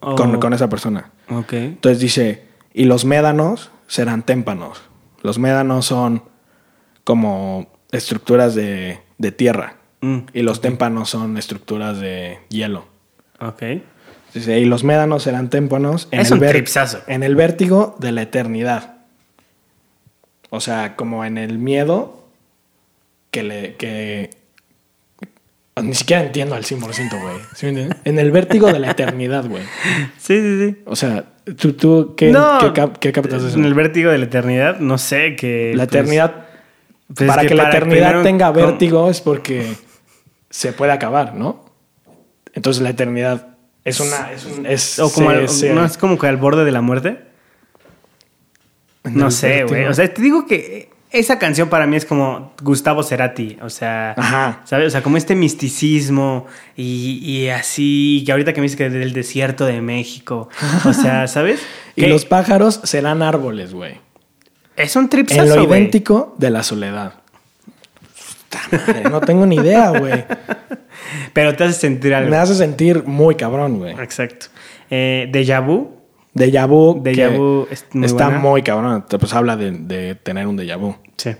con,
Oh,
con esa persona.
Ok.
Entonces dice, y los médanos serán témpanos. Los médanos son como estructuras de, de tierra
Mm,
y los témpanos son estructuras de hielo.
ok.
Dice, y los médanos serán témpanos en,
Es
el
un tripsazo.
en el vértigo de la eternidad. O sea, como en el miedo que le... Que... Ni siquiera entiendo al 100%, güey. ¿Sí me entiendes? En el vértigo de la eternidad, güey. *laughs*
Sí, sí, sí.
O sea, ¿tú, tú qué,
No,
qué, cap- qué captas de eso?
En el vértigo de la eternidad, no sé, que...
La eternidad,
pues,
para
es
que, la
para
eternidad
primero-
tenga vértigo es porque se puede acabar, ¿no? Entonces la eternidad Es una. Es un, es,
O como
se-
al-
se-
¿No es como que al borde de la muerte?
en
No sé, güey. O sea, te digo que esa canción para mí es como Gustavo Cerati. O sea,
Ajá.
¿sabes? O sea, como este misticismo y, y así. Que ahorita que me dices que del desierto de México. O sea, *laughs* ¿sabes?
Y
Que
los pájaros serán árboles, güey.
es un
En
tripsazo,
lo
güey.
idéntico de la soledad. Puta madre, no tengo ni idea, güey. *laughs*
Pero te hace sentir algo.
Me hace sentir muy cabrón, güey.
Exacto. Eh, Deja Vu.
Déjà vu.
Es muy
está
buena.
muy cabrón. Pues habla de, de tener un déjà vu.
Sí.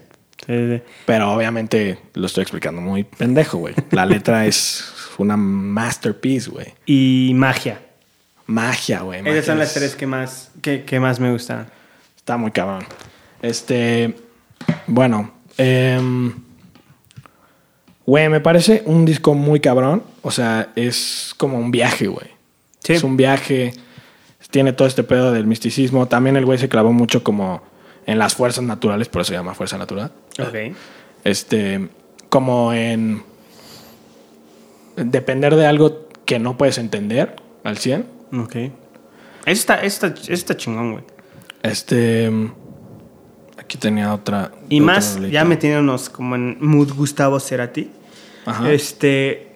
Pero obviamente lo estoy explicando muy pendejo, güey. La letra *laughs* es una masterpiece, güey.
y magia.
Magia, güey.
Esas son las
es-
tres que más, que, que más me gustan.
Está muy cabrón. Este. Bueno. em, Güey, me parece un disco muy cabrón. O sea, es como un viaje, güey.
Sí.
Es un viaje. Tiene todo este pedo del misticismo. También el güey se clavó mucho como en las fuerzas naturales, por eso se llama fuerza natural.
Ok.
Este. Como en. Depender de algo que no puedes entender al 100.
Ok. Está, eso está chingón, güey.
Este. Aquí tenía otra.
Y
otra
más,
rolita.
ya metiéndonos como en mood Gustavo Cerati.
Ajá.
Este.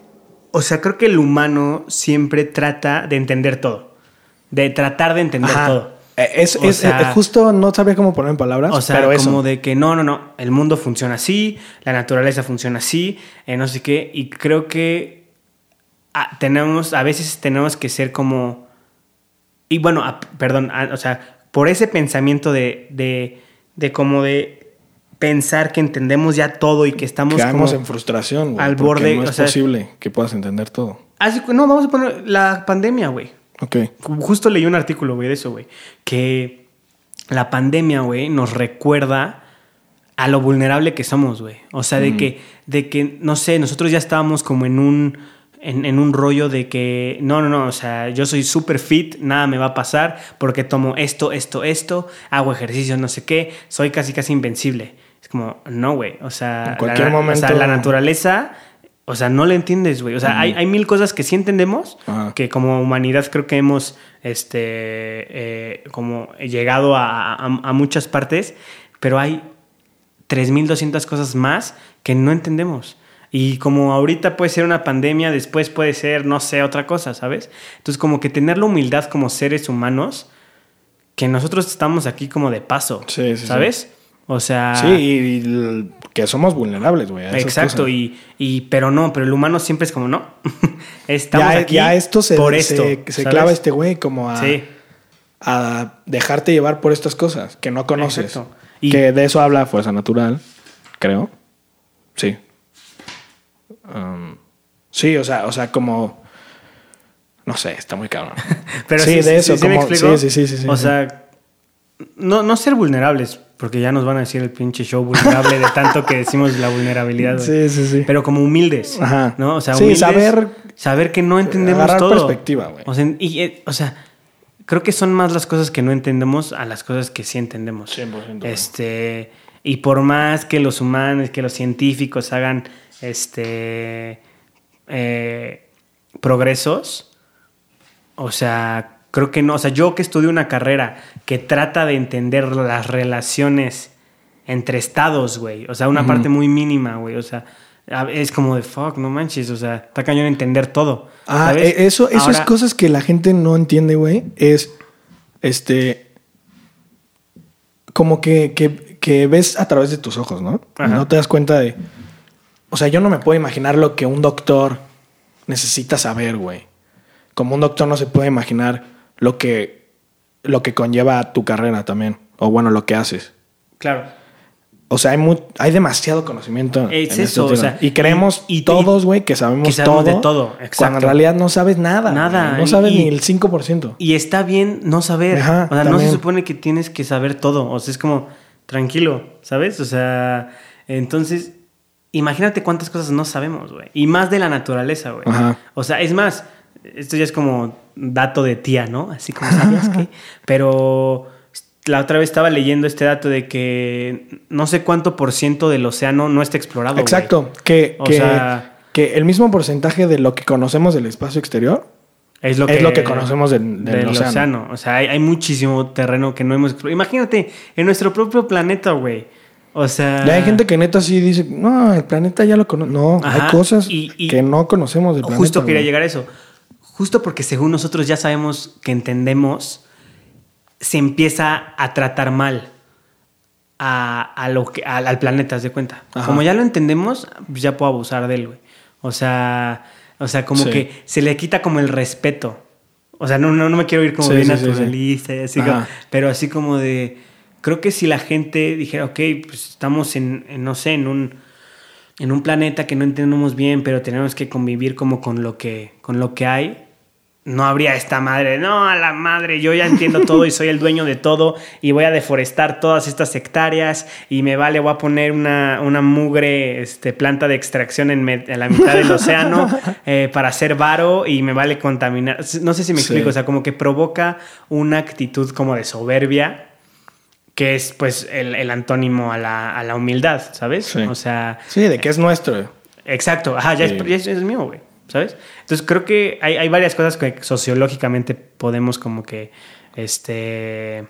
O sea, creo que el humano siempre trata de entender todo. De tratar de entender
Ajá.
todo.
Eh, Es, es-
sea-
eh, justo no sabía cómo poner en palabras,
O sea,
pero
como
eso.
de que no, no, no, el mundo funciona así, la naturaleza funciona así, eh, no sé qué, y creo que ah, tenemos, a veces tenemos que ser como, y bueno, perdón, o sea, por ese pensamiento de, de, de como de pensar que entendemos ya todo y que estamos
Quedamos
como...
en frustración, güey.
al borde,
No
o
es
sea-
posible que puedas entender todo.
Así no, vamos a poner la pandemia, güey.
Ok.
Justo leí un artículo, güey, de eso, güey. Que la pandemia, güey, nos recuerda a lo vulnerable que somos, güey. O sea, de que, de que, no sé, nosotros ya estábamos como en un, en, en un rollo de que, no, no, no, o sea, yo soy súper fit, nada me va a pasar porque tomo esto, esto, esto, hago ejercicio, no sé qué, soy casi, casi invencible. Es como, no, güey, o sea,
En cualquier
la, o
momento-
sea, la naturaleza... O sea, no le entiendes, güey. O sea, hay, hay mil cosas que sí entendemos, que como humanidad creo que hemos este, eh, como llegado a, a- a muchas partes, pero hay 3.200 cosas más que no entendemos. Y como ahorita puede ser una pandemia, después puede ser, no sé, otra cosa, ¿sabes? Entonces como que tener la humildad como seres humanos, que nosotros estamos aquí como de paso,
Sí, sí, sí.
O sea...
Sí, y, que somos vulnerables, güey.
Exacto, y, y pero no, pero el humano siempre es como no. *laughs* Estamos
ya,
aquí
ya esto se,
por
se-
esto.
se clava este güey como a,
Sí.
a dejarte llevar por estas cosas que no conoces.
Exacto. Y-
Que de eso habla Fuerza Natural, creo. Sí. Um, sí, o sea, o sea, como. No sé, está muy cabrón. *laughs*
Pero
sí,
sí,
de
sí,
eso,
sí, ¿sí me
como. sí, sí, sí, sí,
O sea, no, no ser vulnerables, porque ya nos van a decir el pinche show vulnerable de tanto que decimos la vulnerabilidad.
Sí, sí, sí.
Pero como humildes.
Ajá.
¿No? O sea,
Sí,
humildes.
saber-
Saber que no entendemos
agarrar
todo.
perspectiva, güey.
O sea, y, eh, o sea, creo que son más las cosas que no entendemos a las cosas que sí entendemos.
100%, güey.
Este. Y por más que los humanos, que los científicos hagan este. eh, progresos. O sea, creo que no. O sea, yo que estudio una carrera que trata de entender las relaciones entre estados, güey. O sea, una parte muy mínima, güey. O sea, es como de fuck, no manches. O sea, está cañón entender todo.
Ah,
¿sabes?
eh, eso, eso es cosas que la gente no entiende, güey. Es este. Como que, que, que ves a través de tus ojos, ¿no?
Ajá.
No te das cuenta de. O sea, yo no me puedo imaginar lo que un doctor necesita saber, güey. Como un doctor no se puede imaginar lo que, lo que conlleva tu carrera también. O bueno, lo que haces.
Claro.
O sea, hay, hay demasiado conocimiento.
Es
en este
eso, o sea,
y creemos
y- y-
todos, güey, que sabemos,
que sabemos
todo.
de todo,
Cuando
exacto.
en realidad no sabes nada.
Nada.
No sabes
y-
ni el 5%.
Y está bien no saber.
Ajá,
o sea, no se supone que tienes que saber todo. O sea, es como tranquilo, ¿sabes? O sea, entonces, imagínate cuántas cosas no sabemos, güey. Y más de la naturaleza, güey. O sea, es más, esto ya es como dato de tía, ¿no? Así como sabías que. *laughs* Pero la otra vez estaba leyendo este dato de que no sé cuánto por ciento del océano no está explorado.
Exacto. Que,
O
que,
sea-
que el mismo porcentaje de lo que conocemos del espacio exterior
Es lo,
Es
que,
lo que conocemos del- del océano.
O sea, hay, hay muchísimo terreno que no hemos explorado. Imagínate, en nuestro propio planeta, güey. O sea.
Ya hay gente que neta sí dice, no, el planeta ya lo conoce. No,
Ajá,
hay cosas
y- y-
que no conocemos del planeta.
Justo quería llegar a eso. Justo porque según nosotros ya sabemos que entendemos, se empieza a tratar mal a, a lo que, al, al planeta, ¿haz de cuenta?
Ajá.
Como ya lo entendemos, ya puedo abusar de él, güey. O sea, o sea, como
Sí.
que se le quita como el respeto. O sea, no, no, no me quiero ir como
Sí,
bien
sí,
naturalista, y así como- pero así como de... Creo que si la gente dijera, ok, pues estamos en, en, no sé, en un, en un planeta que no entendemos bien, pero tenemos que convivir como con lo que, con lo que hay, no habría esta madre, no, a la madre, yo ya entiendo todo y soy el dueño de todo y voy a deforestar todas estas hectáreas y me vale, voy a poner una, una mugre este, planta de extracción en, la mitad del océano *laughs* eh, para hacer varo y me vale contaminar. No sé si me
Sí.
explico, o sea, como que provoca una actitud como de soberbia que es pues el, el antónimo a la, a la humildad, ¿sabes?
Sí.
O sea,
Sí, de que es nuestro.
Exacto, ajá, ya,
Sí.
es, ya es, es mío, güey, ¿sabes? Entonces creo que hay, hay varias cosas que sociológicamente podemos como que este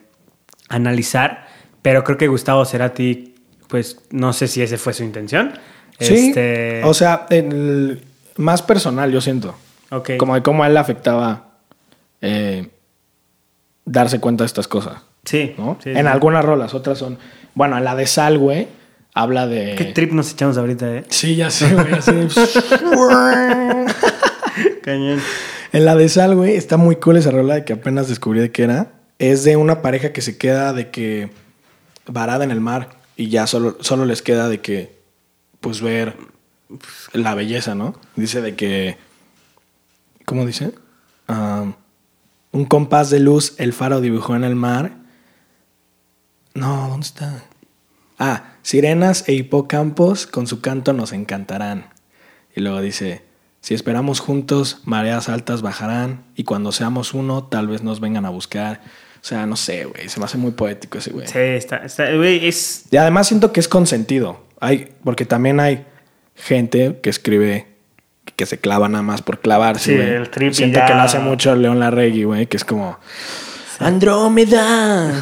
analizar, pero creo que Gustavo Cerati, pues no sé si ese fue su intención.
Sí.
Este,
O sea, el más personal, yo siento.
ok.
Como de cómo a él le afectaba eh, darse cuenta de estas cosas.
sí,
¿no?
sí,
en
sí.
algunas rolas, otras son. Bueno, en la de Sal, güey, habla de.
¿Qué trip nos echamos ahorita, eh?
Sí, ya sé, güey. así. *laughs*
Cañón.
en la de Sal, güey, está muy cool esa rola de que apenas descubrí de qué era. Es de una pareja que se queda de que varada en el mar y ya solo, solo les queda de que, pues, ver la belleza, ¿no? Dice de que. ¿Cómo dice? Um, un compás de luz el faro dibujó en el mar. No, ¿dónde está? Ah, sirenas e hipocampos con su canto nos encantarán. Y luego dice, si esperamos juntos, mareas altas bajarán y cuando seamos uno, tal vez nos vengan a buscar. O sea, no sé, güey, se me hace muy poético ese güey.
Sí, está, está, güey, es...
Y además siento que es consentido. Hay, porque también hay gente que escribe que se clava nada más por clavarse,
Sí, el trip
Siento
ya.
que lo hace mucho León Larregui, güey, que es como Andrómeda,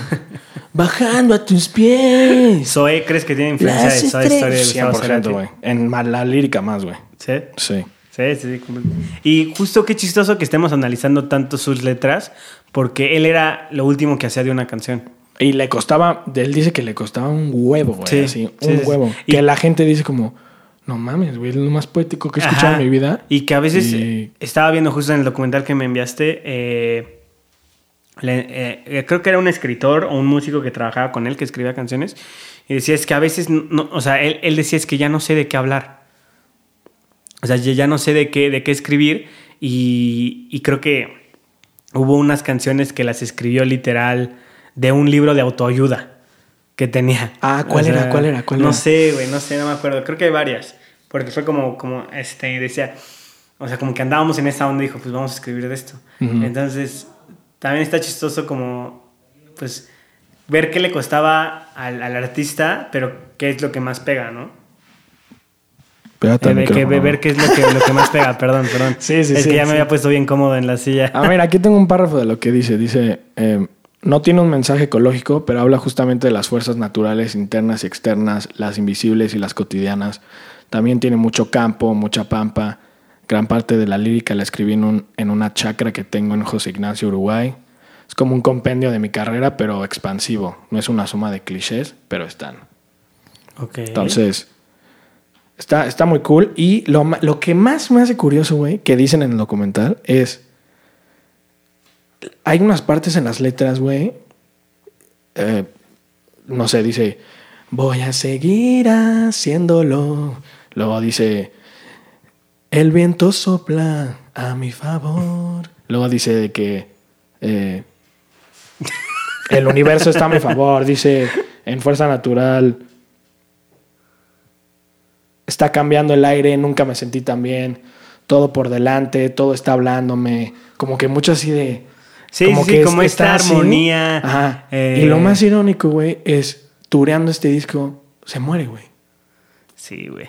bajando a tus pies.
Zoe, ¿crees que tiene influencia
Las
de Soda Story de Gustavo
100%,
Cerati?
güey. En la lírica más, güey.
¿Sí?
Sí.
Sí, sí, sí. completo. Y justo qué chistoso que estemos analizando tanto sus letras, porque él era lo último que hacía de una canción.
Y le costaba, él dice que le costaba un huevo, güey.
Sí,
así,
sí,
un
sí.
huevo.
Y-
Que la gente dice como, no mames, güey, es lo más poético que he escuchado
Ajá.
en mi vida.
Y que a veces
Y-
estaba viendo justo en el documental que me enviaste, eh, le- eh, eh, creo que era un escritor o un músico que trabajaba con él, que escribía canciones, y decía es que a veces, no, o sea, él, él decía es que ya no sé de qué hablar. O sea, ya ya no sé de qué, de qué escribir y, y creo que hubo unas canciones que las escribió literal de un libro de autoayuda que tenía.
Ah, ¿cuál era? ¿Cuál era? ¿Cuál
no
era?
sé, güey, no sé, no me acuerdo. Creo que hay varias. Porque fue como, como, este, decía, o sea, como que andábamos en esa onda y dijo, pues vamos a escribir de esto.
Ujú.
Entonces, también está chistoso como, pues, ver qué le costaba al, al artista, pero qué es lo que más pega, ¿no?
Pégate
Eh, que, ver qué es lo que, lo que más pega, *laughs* perdón, perdón.
Sí, sí,
es
sí,
que ya me había puesto bien cómodo en la silla.
A ver, aquí tengo un párrafo de lo que dice. Dice, eh, no tiene un mensaje ecológico, pero habla justamente de las fuerzas naturales internas y externas, las invisibles y las cotidianas. También tiene mucho campo, mucha pampa. Gran parte de la lírica la escribí en, un- en una chacra que tengo en José Ignacio, Uruguay. Es como un compendio de mi carrera, pero expansivo. No es una suma de clichés, pero están.
Ok.
Entonces, está, está muy cool. Y lo, lo que más me hace curioso, güey, que dicen en el documental es. Hay unas partes en las letras, güey. eh, no sé, dice. Voy a seguir haciéndolo. Luego dice. El viento sopla a mi favor. Luego dice de que. eh, *laughs* el universo está a mi favor. Dice. En fuerza natural está cambiando el aire, nunca me sentí tan bien, todo por delante, todo está hablándome, como que mucho así de...
Sí, sí, sí,
es-
como esta armonía,
Ajá.
eh,
Y lo más irónico, güey, es tureando este disco, se muere, güey.
Sí, güey.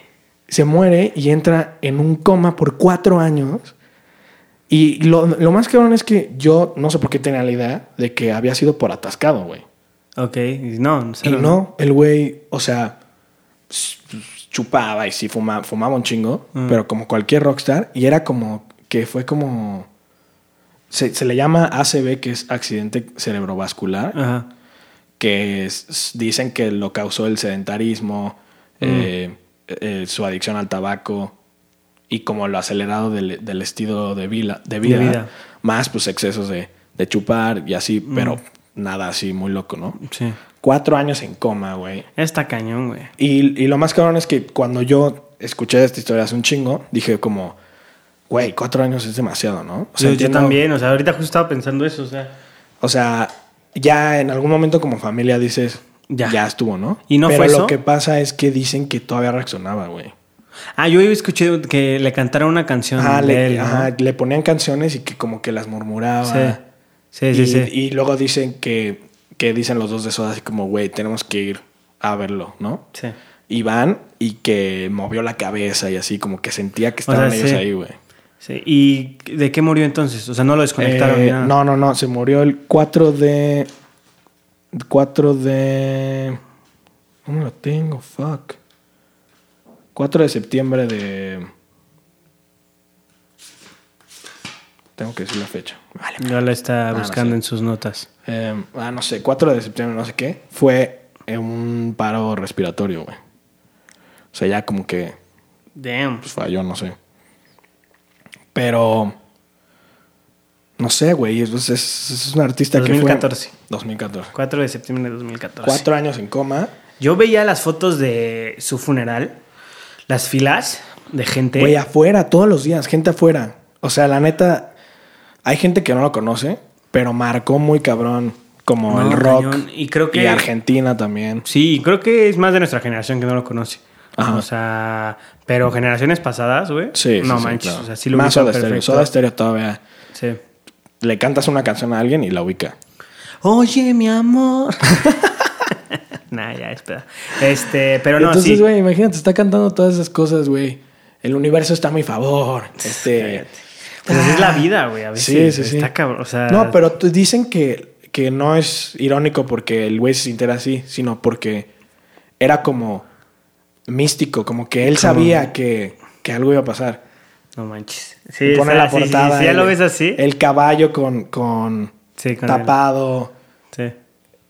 Se muere y entra en un coma por cuatro años Y lo, lo más cabrón es que yo no sé por qué tenía la idea de que había sido por atascado, güey.
Ok, y no,
Y no, el güey, o sea, chupaba y sí fumaba, fumaba un chingo,
Mm.
pero como cualquier rockstar, y era como que fue como. Se, se le llama ACV, que es accidente cerebrovascular,
Ajá.
que es- dicen que lo causó el sedentarismo,
Mm.
eh, eh, su adicción al tabaco y como lo acelerado del, del estilo de vida, de vida,
vida.
más pues excesos de, de chupar y así,
Mm.
pero nada así muy loco, ¿no?
Sí.
Cuatro años en coma, güey.
Está cañón, güey.
Y, y lo más cabrón es que cuando yo escuché esta historia hace un chingo, dije como, güey, cuatro años es demasiado, ¿no? O
yo, yo
entiendo-
también, o sea, ahorita justo estaba pensando eso, o sea.
O sea, ya en algún momento como familia dices,
Ya.
ya, estuvo, ¿no?
¿Y no
Pero
fue
lo
eso?
que pasa es que dicen que todavía reaccionaba, güey.
Ah, yo escuché que le cantaron una canción de
le,
él, ¿no?
ajá, le ponían canciones y que como que las murmuraba.
Sí. Sí, sí,
y,
sí.
y luego dicen que, que dicen los dos de Soda así como, güey, tenemos que ir a verlo, ¿no?
Sí.
Y van y que movió la cabeza y así como que sentía que
O sea,
estaban ellos
sí.
ahí, güey.
Sí. ¿Y de qué murió entonces? O sea, no lo desconectaron
Eh,
ni nada.
no, no, no, se murió el 4 de... 4 de... ¿Cómo lo tengo? Fuck. 4 de septiembre de... Tengo que decir la fecha. Vale.
Ya la está
Ah, no
buscando
sé.
en sus notas.
Eh, ah, no sé, 4 de septiembre, no sé qué. Fue un paro respiratorio, güey. O sea, ya como que
Damn.
pues, falló, no sé. Pero... No sé, güey. Es, es, es un artista que
2014.
fue... 2014.
4 de septiembre de 2014.
Cuatro años en coma.
Yo veía las fotos de su funeral, las filas de gente.
Güey, afuera, todos los días, gente afuera. O sea, la neta, hay gente que no lo conoce, pero marcó muy cabrón como
No,
el rock.
cañón. Y creo que-
Argentina también.
Sí, creo que es más de nuestra generación que no lo conoce.
Ajá.
O sea, pero generaciones pasadas, güey.
Sí,
No
sí, sí,
manches.
claro.
O sea, sí lo
Más Soda Stereo. Soda Stereo todavía.
Sí.
Le cantas una canción a alguien y la ubica.
Oye, mi amor. *laughs* nah, ya, espera. Este, pero no,
Entonces,
sí.
güey, imagínate, está cantando todas esas cosas, güey. El universo está a mi favor. Este.
Pues así es la vida, güey. A
Sí,
veces
sí, sí.
está cabrón. O sea,
No, pero tú- dicen que, que no es irónico porque el güey se sintiera así, sino porque era como místico, como que él
Como-
sabía que, que algo iba a pasar.
No manches. Sí,
Y pone
o sea,
la
sí, sí,
portada.
sí, ya
el-
lo ves así.
El caballo con, con
Sí, con
tapado.
Sí.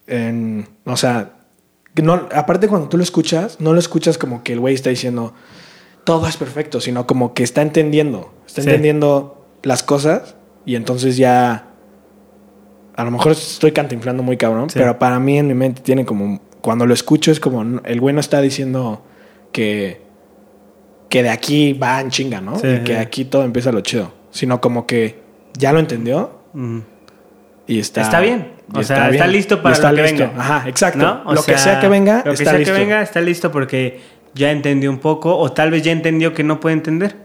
en- o sea, no, aparte cuando tú lo escuchas, no lo escuchas como que el güey está diciendo todo es perfecto, sino como que está entendiendo, está
Sí.
entendiendo las cosas y entonces ya a lo mejor estoy cantinflando muy cabrón,
Sí.
pero para mí en mi mente tiene como cuando lo escucho es como el güey no está diciendo que que de aquí va en chinga, ¿no?
Sí,
y que aquí todo empieza lo chido, sino como que ya lo entendió y está
Está bien. O sea, está listo para
está
lo que
listo.
venga.
Ajá, exacto.
¿No? O
lo que sea que venga,
lo que
está
sea
listo.
que venga, está listo porque ya entendió un poco, o tal vez ya entendió que no puede entender.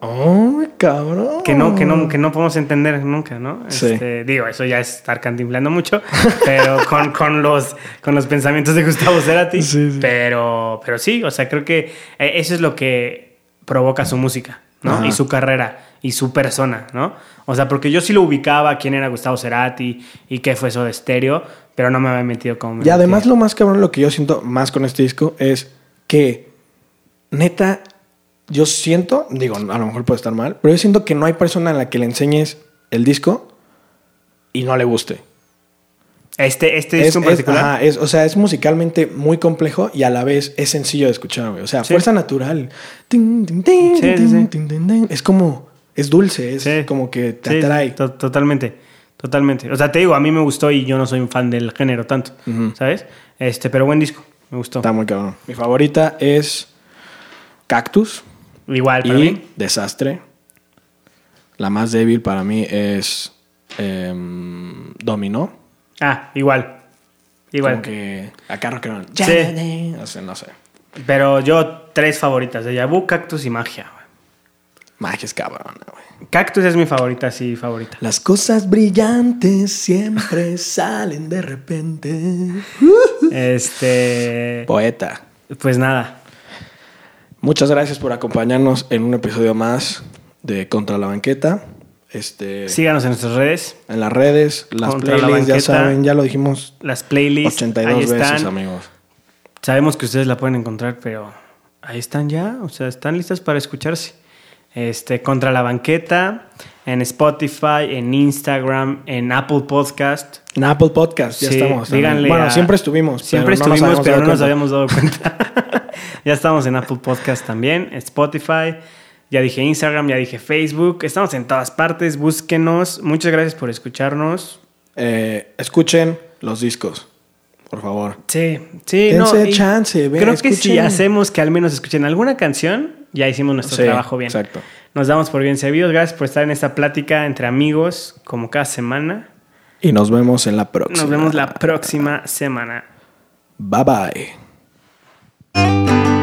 Oh, cabrón.
Que no, que no, que no podemos entender nunca, ¿no?
Sí.
Este, digo, eso ya es estar cantimplando mucho, *laughs* pero con, con los, con los pensamientos de Gustavo Cerati.
Sí, sí.
Pero, pero sí, o sea, creo que eh, eso es lo que provoca su música, ¿no?
Ajá.
Y su carrera y su persona, ¿no? O sea, porque yo sí lo ubicaba quién era Gustavo Cerati y qué fue eso de estéreo, pero no me había metido como. me
Y además lo más cabrón, lo que yo siento más con este disco es que, neta, yo siento, digo, a lo mejor puede estar mal, pero yo siento que no hay persona a la que le enseñes el disco y no le guste.
Este, este disco en particular.
ajá, es- o sea, es musicalmente muy complejo y a la vez es sencillo de escuchar, güey. O sea,
Sí.
fuerza natural. Tin, tin, tin,
Sí.
Es como, es dulce, es
Sí.
como que te atrae.
to- totalmente. Totalmente. O sea, te digo, a mí me gustó y yo no soy un fan del género tanto. ¿Sabes? Este, pero buen disco. Me gustó.
Está muy cabrón. Mi favorita es Cactus
Igual para
y
mí.
Desastre. La más débil para mí es em, Dominó.
Ah, igual. Igual.
Como que acá rock and roll.
Sí.
No sé, no sé.
Pero yo, tres favoritas de Yabu, Cactus y Magia.
Magia es cabrona, güey.
Cactus es mi favorita, sí, favorita.
Las cosas brillantes siempre *laughs* salen de repente.
Este.
Poeta.
Pues nada.
Muchas gracias por acompañarnos en un episodio más de Contra la Banqueta. Este,
Síganos en nuestras redes.
En las redes, las
Contra la
playlists, ya saben, ya lo dijimos
Las playlists.
82
ahí
veces,
están.
amigos.
Sabemos que ustedes la pueden encontrar, pero ahí están ya. O sea, están listas para escucharse. Este, contra la banqueta, en Spotify, en Instagram, en Apple Podcast.
En Apple Podcast ya
Sí,
estamos.
díganle
bueno,
a-
siempre estuvimos.
Siempre
pero
estuvimos, pero no nos habíamos dado cuenta. *laughs* ya estamos en Apple Podcast también, Spotify. Ya dije Instagram, ya dije Facebook. Estamos en todas partes. Búsquenos. Muchas gracias por escucharnos.
Eh, escuchen los discos, por favor.
Sí, sí,
Dense
no.
chance, ven,
Creo que si hacemos que al menos escuchen alguna canción, ya hicimos nuestro
Sí,
trabajo bien.
exacto.
Nos damos por bien servidos. Gracias por estar en esta plática entre amigos, como cada semana.
Y nos vemos en la próxima.
Nos vemos la próxima semana.
Bye bye. Música